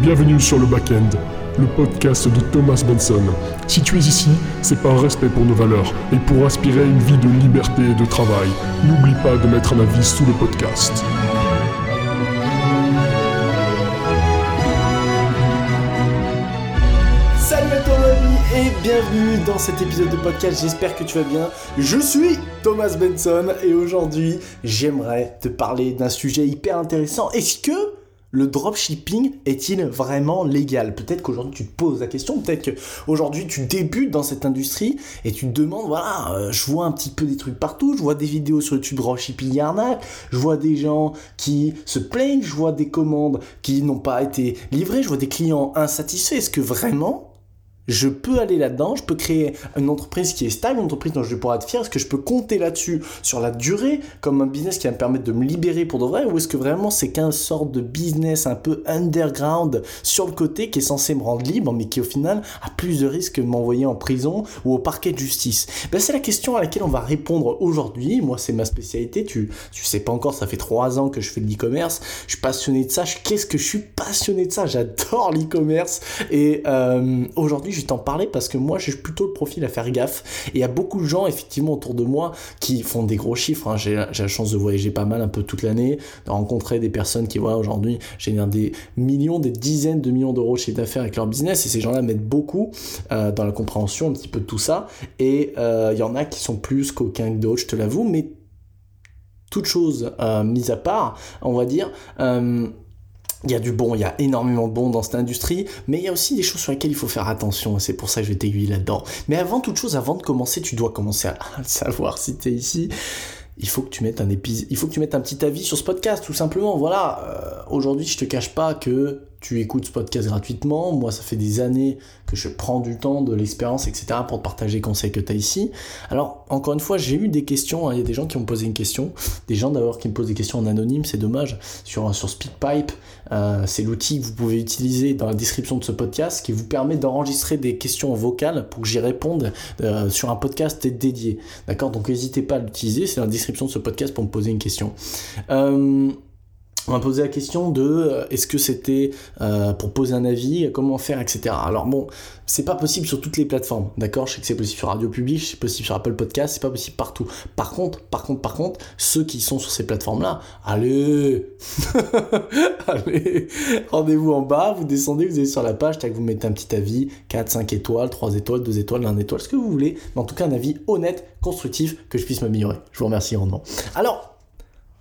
Bienvenue sur le Backend, le podcast de Thomas Benson. Si tu es ici, c'est par respect pour nos valeurs et pour aspirer à une vie de liberté et de travail. N'oublie pas de mettre un avis sous le podcast. Salut à toi ami et bienvenue dans cet épisode de podcast, j'espère que tu vas bien. Je suis Thomas Benson et aujourd'hui j'aimerais te parler d'un sujet hyper intéressant. Est-ce que le dropshipping est-il vraiment légal? Peut-être qu'aujourd'hui tu te poses la question, peut-être qu'aujourd'hui tu débutes dans cette industrie et tu te demandes, voilà, euh, je vois un petit peu des trucs partout, je vois des vidéos sur YouTube dropshipping arnaque, je vois des gens qui se plaignent, je vois des commandes qui n'ont pas été livrées, je vois des clients insatisfaits. Est-ce que vraiment je peux aller là-dedans, je peux créer une entreprise qui est stable, une entreprise dont je vais pouvoir être fier. Est-ce que je peux compter là-dessus sur la durée comme un business qui va me permettre de me libérer pour de vrai Ou est-ce que vraiment c'est qu'un sorte de business un peu underground sur le côté qui est censé me rendre libre mais qui au final a plus de risques que de m'envoyer en prison ou au parquet de justice? Ben, C'est la question à laquelle on va répondre aujourd'hui. Moi c'est ma spécialité, tu, tu sais pas encore, ça fait trois ans que je fais de l'e-commerce. Je suis passionné de ça. Qu'est-ce que je suis passionné de ça? J'adore l'e-commerce. Et euh, aujourd'hui je vais t'en parler parce que moi, j'ai plutôt le profil à faire gaffe. Et il y a beaucoup de gens, effectivement, autour de moi qui font des gros chiffres. Hein. J'ai la chance de voyager pas mal un peu toute l'année, de rencontrer des personnes qui, voilà, aujourd'hui, génèrent des millions, des dizaines de millions d'euros de chiffre d'affaires avec leur business. Et ces gens-là m'aident beaucoup euh, dans la compréhension un petit peu de tout ça. Et euh, il y en a qui sont plus qu'aucun que d'autres, je te l'avoue. Mais toute chose euh, mise à part, on va dire, il y a du bon, il y a énormément de bon dans cette industrie, mais il y a aussi des choses sur lesquelles il faut faire attention, et c'est pour ça que je vais t'aiguiller là-dedans. Mais avant toute chose, avant de commencer, tu dois commencer à savoir si tu es ici il faut que tu mettes un épisode, il faut que tu mettes un petit avis sur ce podcast, tout simplement. Voilà, euh, aujourd'hui, je te cache pas que tu écoutes ce podcast gratuitement. Moi, ça fait des années que je prends du temps, de l'expérience, etc. pour te partager les conseils que tu as ici. Alors, encore une fois, j'ai eu des questions. Hein. Il y a des gens qui m'ont posé une question. Des gens d'ailleurs qui me posent des questions en anonyme, c'est dommage. Sur, sur euh, c'est l'outil que vous pouvez utiliser dans la description de ce podcast qui vous permet d'enregistrer des questions vocales pour que j'y réponde euh, sur un podcast dédié. D'accord? Donc, n'hésitez pas à l'utiliser. C'est dans la description de ce podcast pour me poser une question. Euh, on m'a posé la question de euh, est-ce que c'était euh, pour poser un avis, comment faire, etc. Alors bon, c'est pas possible sur toutes les plateformes, d'accord? Je sais que c'est possible sur Radio Public, c'est possible sur Apple Podcast, c'est pas possible partout. Par contre, par contre, par contre, ceux qui sont sur ces plateformes-là, allez, allez, rendez-vous en bas, vous descendez, vous allez sur la page, tac, vous mettez un petit avis, 4, 5 étoiles, 3 étoiles, 2 étoiles, 1 étoile, ce que vous voulez, mais en tout cas un avis honnête, constructif, que je puisse m'améliorer. Je vous remercie grandement. Alors,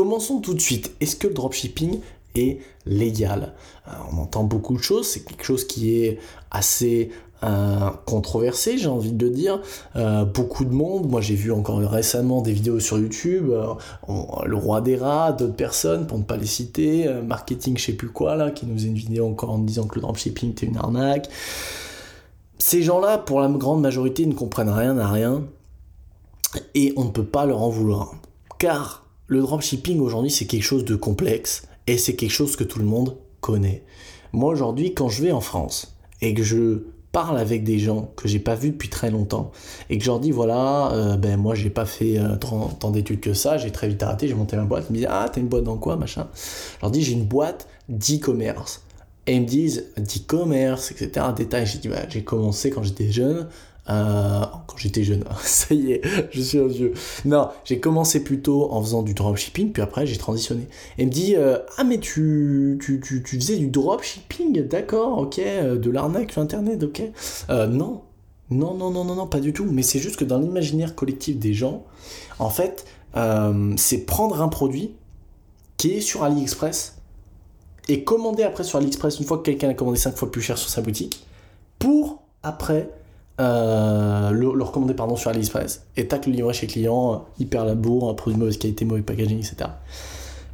Commençons tout de suite. Est-ce que le dropshipping est légal? Euh, On entend beaucoup de choses, c'est quelque chose qui est assez euh, controversé, j'ai envie de le dire. Euh, beaucoup de monde, moi j'ai vu encore récemment des vidéos sur YouTube, le roi des rats, d'autres personnes, pour ne pas les citer, marketing je sais plus quoi là, qui nous faisait une vidéo encore en disant que le dropshipping était une arnaque. Ces gens-là, pour la grande majorité, ne comprennent rien à rien et on ne peut pas leur en vouloir. Car le dropshipping aujourd'hui c'est quelque chose de complexe et c'est quelque chose que tout le monde connaît. Moi aujourd'hui quand je vais en France et que je parle avec des gens que j'ai pas vus depuis très longtemps et que je leur dis voilà euh, ben moi j'ai pas fait euh, tant, d'études que ça j'ai très vite arrêté j'ai monté ma boîte ils me disent ah t'as une boîte dans quoi machin. Je leur dis j'ai une boîte d'e-commerce. Et ils me disent d'e-commerce etc détail j'ai dit bah, j'ai commencé quand j'étais jeune euh, quand j'étais jeune, ça y est, je suis un vieux. Non, j'ai commencé plutôt en faisant du dropshipping, puis après j'ai transitionné. Et me dit euh, Ah, mais tu, tu, tu, tu, faisais du dropshipping, d'accord, ok, euh, de l'arnaque sur internet, ok. non, non, non, non, non, non, pas du tout. Mais c'est juste que dans l'imaginaire collectif des gens, en fait, c'est prendre un produit qui est sur AliExpress et commander après sur AliExpress une fois que quelqu'un a commandé 5 fois plus cher sur sa boutique pour après euh, le, recommander pardon, sur AliExpress, et tac, le livrer chez client, euh, hyper labour, produit de mauvaise qualité, mauvais packaging, etc.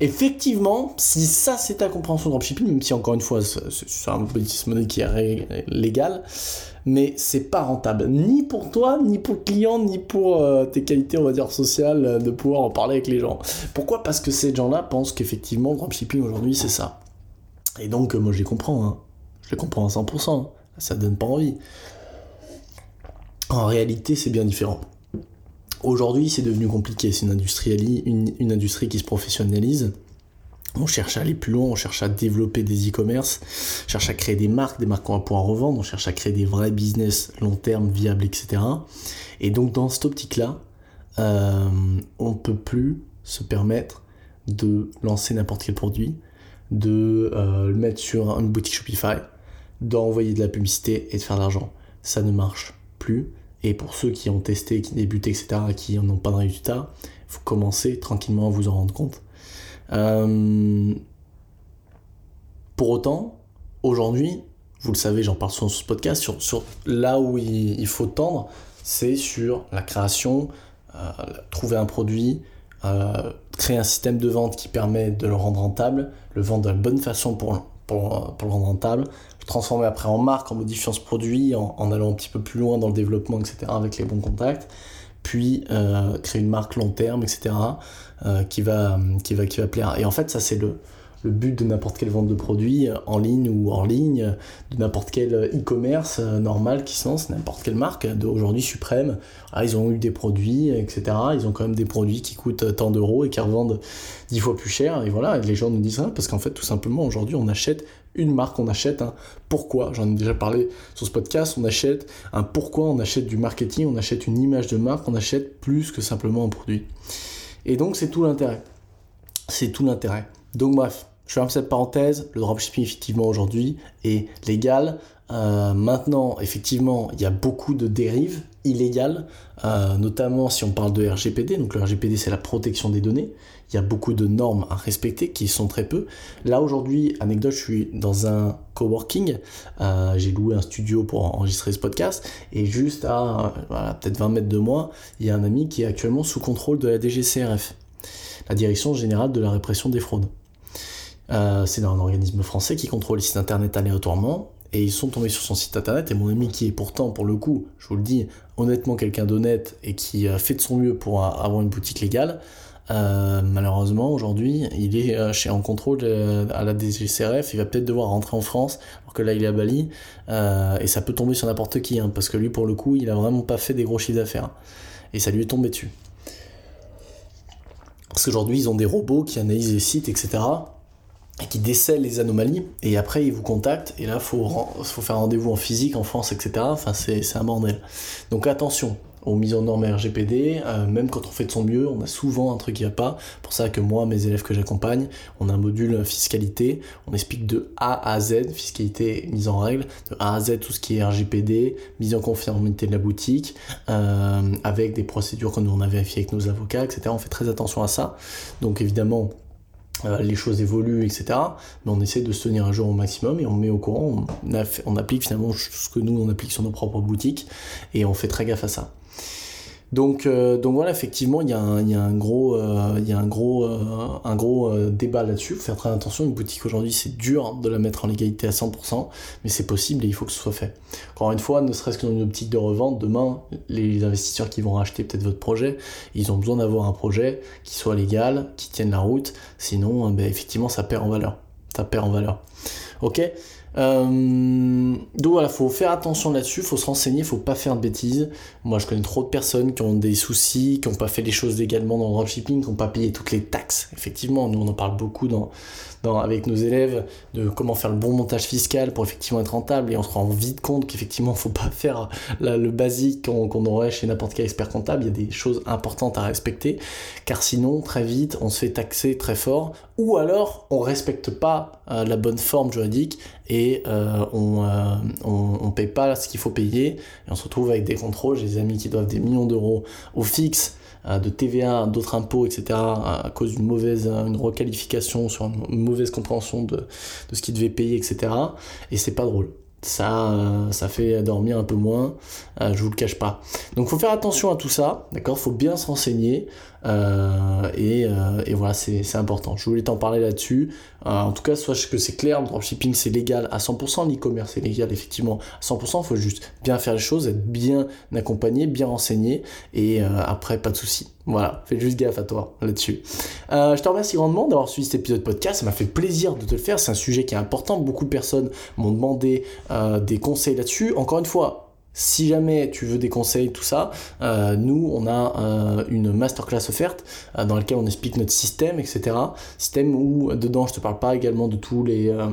Effectivement, si ça c'est ta compréhension de dropshipping, même si encore une fois c'est un business model qui est légal, mais c'est pas rentable, ni pour toi, ni pour le client, ni pour euh, tes qualités, on va dire, sociales, de pouvoir en parler avec les gens. Pourquoi? Parce que ces gens-là pensent qu'effectivement, dropshipping aujourd'hui c'est ça. Et donc, moi je les comprends, hein. je les comprends à 100%, ça donne pas envie. En réalité, c'est bien différent. Aujourd'hui, c'est devenu compliqué. C'est une industrie, industrie qui se professionnalise. On cherche à aller plus loin, on cherche à développer des e-commerce, on cherche à créer des marques, des marques qu'on va pouvoir revendre, on cherche à créer des vrais business long terme, viables, etc. Et donc dans cette optique-là, euh, on ne peut plus se permettre de lancer n'importe quel produit, de euh, le mettre sur une boutique Shopify, d'envoyer de la publicité et de faire de l'argent. Ça ne marche plus. Et pour ceux qui ont testé, qui débutent, etc., qui n'ont pas de résultat, il faut commencer tranquillement à vous en rendre compte. Euh, pour autant, aujourd'hui, vous le savez, j'en parle souvent sur ce podcast, sur, là où il, faut tendre, c'est sur la création, euh, trouver un produit, euh, créer un système de vente qui permet de le rendre rentable, le vendre de la bonne façon pour, pour, pour le rendre rentable, le transformer après en marque en modifiant ce produit, en, en, allant un petit peu plus loin dans le développement, etc., avec les bons contacts, puis euh, créer une marque long terme, etc., euh, qui, va, qui, va, qui va plaire. Et en fait, ça, c'est le, le but de n'importe quelle vente de produits euh, en ligne ou hors ligne, de n'importe quel euh, e-commerce euh, normal qui se lance, n'importe quelle marque d'aujourd'hui suprême. Ah, ils ont eu des produits, etc. Ils ont quand même des produits qui coûtent tant d'euros et qui revendent dix fois plus cher. Et voilà, les gens nous disent ça parce qu'en fait, tout simplement, aujourd'hui, on achète une marque, on achète un pourquoi. J'en ai déjà parlé sur ce podcast. On achète un pourquoi, on achète du marketing, on achète une image de marque, on achète plus que simplement un produit. Et donc, c'est tout l'intérêt. C'est tout l'intérêt. Donc, bref, je ferme cette parenthèse, le dropshipping effectivement aujourd'hui est légal. Euh, maintenant, effectivement, il y a beaucoup de dérives illégales, euh, notamment si on parle de RGPD. Donc le RGPD, c'est la protection des données. Il y a beaucoup de normes à respecter qui sont très peu. Là aujourd'hui, anecdote, je suis dans un coworking. Euh, J'ai loué un studio pour enregistrer ce podcast et juste à peut-être 20 mètres de moi, il y a un ami qui est actuellement sous contrôle de la DGCRF, la Direction générale de la répression des fraudes. Euh, c'est un organisme français qui contrôle les sites internet aléatoirement. Et ils sont tombés sur son site internet. Et mon ami, qui est pourtant, pour le coup, je vous le dis, honnêtement quelqu'un d'honnête et qui a fait de son mieux pour avoir une boutique légale, euh, malheureusement, aujourd'hui, il est euh, chez, en contrôle à la DGCRF. Il va peut-être devoir rentrer en France, alors que là, il est à Bali. et ça peut tomber sur n'importe qui, hein, parce que lui, pour le coup, il a vraiment pas fait des gros chiffres d'affaires. Et ça lui est tombé dessus. Parce qu'aujourd'hui, ils ont des robots qui analysent les sites, etc qui décèle les anomalies et après ils vous contactent et là faut faut faire rendez-vous en physique en France etc enfin c'est un bordel donc attention aux mises en normes RGPD, euh, même quand on fait de son mieux, on a souvent un truc qui va pas. Pour ça que moi, mes élèves que j'accompagne, on a un module fiscalité, on explique de A à Z, fiscalité mise en règle, de A à Z tout ce qui est RGPD, mise en conformité de la boutique, euh, avec des procédures que nous on a vérifiées avec nos avocats, etc. On fait très attention à ça. Donc évidemment, euh, les choses évoluent, etc. Mais on essaie de se tenir un jour au maximum et on met au courant, on, on applique finalement ce que nous on applique sur nos propres boutiques et on fait très gaffe à ça. Donc, euh, donc voilà, effectivement, il y, a un, gros, il y a un gros, euh, euh, un gros débat là-dessus. Faut faire très attention. Une boutique aujourd'hui, c'est dur de la mettre en légalité à 100%, mais c'est possible et il faut que ce soit fait. Encore une fois, ne serait-ce que dans une optique de revente, demain, les investisseurs qui vont racheter peut-être votre projet, ils ont besoin d'avoir un projet qui soit légal, qui tienne la route. Sinon, ben, effectivement, ça perd en valeur. Ça perd en valeur. Ok euh, donc voilà, faut faire attention là-dessus, faut se renseigner, faut pas faire de bêtises. Moi, je connais trop de personnes qui ont des soucis, qui n'ont pas fait les choses légalement dans le dropshipping, qui n'ont pas payé toutes les taxes. Effectivement, nous on en parle beaucoup avec nos élèves de comment faire le bon montage fiscal pour effectivement être rentable et on se rend vite compte qu'effectivement, faut pas faire le basique qu'on aurait chez n'importe quel expert comptable. Il y a des choses importantes à respecter, car sinon, très vite, on se fait taxer très fort, ou alors on respecte pas euh, la bonne forme juridique et euh, on, euh, on, paye pas ce qu'il faut payer et on se retrouve avec des contrôles. J'ai des amis qui doivent des millions d'euros au fixe euh, de TVA, d'autres impôts, etc., à cause d'une mauvaise une requalification sur une mauvaise compréhension de, de ce qu'ils devaient payer, etc. Et c'est pas drôle ça, ça fait dormir un peu moins, euh, je vous le cache pas. Donc faut faire attention à tout ça, d'accord? Faut bien se renseigner, et, et, voilà, c'est important. Je voulais t'en parler là-dessus. en tout cas, soit que c'est clair, le dropshipping c'est légal à 100%, l'e-commerce c'est légal effectivement à 100%, faut juste bien faire les choses, être bien accompagné, bien renseigné, et après pas de soucis. Voilà, fais juste gaffe à toi là-dessus. Euh, je te remercie grandement d'avoir suivi cet épisode podcast. Ça m'a fait plaisir de te le faire. C'est un sujet qui est important. Beaucoup de personnes m'ont demandé euh, des conseils là-dessus. Encore une fois, Si jamais tu veux des conseils, tout ça, euh, nous, on a euh, une masterclass offerte euh, dans laquelle on explique notre système, etc. Système où, dedans, je te parle pas également de tous les euh,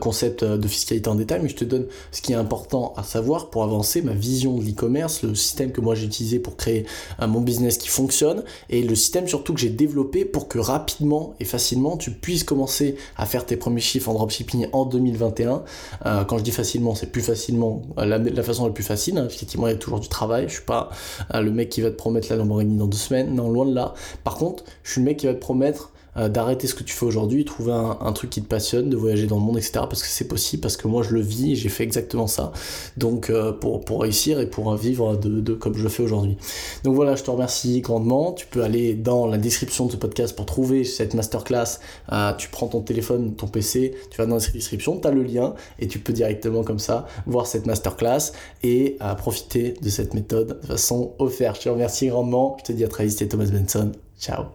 concept de fiscalité en détail, mais je te donne ce qui est important à savoir pour avancer, ma vision de l'e-commerce, le système que moi j'ai utilisé pour créer euh, mon business qui fonctionne, et le système surtout que j'ai développé pour que rapidement et facilement tu puisses commencer à faire tes premiers chiffres en dropshipping en 2021. Euh, quand je dis facilement, c'est plus facilement la, façon la plus facile. Effectivement, il y a toujours du travail. Je suis pas le mec qui va te promettre la Lamborghini dans deux semaines, non, loin de là. Par contre, je suis le mec qui va te promettre euh, d'arrêter ce que tu fais aujourd'hui, trouver un, truc qui te passionne, de voyager dans le monde, etc. Parce que c'est possible, parce que moi je le vis j'ai fait exactement ça. Donc euh, pour, pour réussir et pour vivre de, de comme je le fais aujourd'hui. Donc voilà, je te remercie grandement. Tu peux aller dans la description de ce podcast pour trouver cette masterclass. Euh, tu prends ton téléphone, ton PC, tu vas dans la description, tu as le lien et tu peux directement comme ça voir cette masterclass et profiter de cette méthode de façon offerte. Je te remercie grandement. Je te dis à très vite, c'était Thomas Benson. Ciao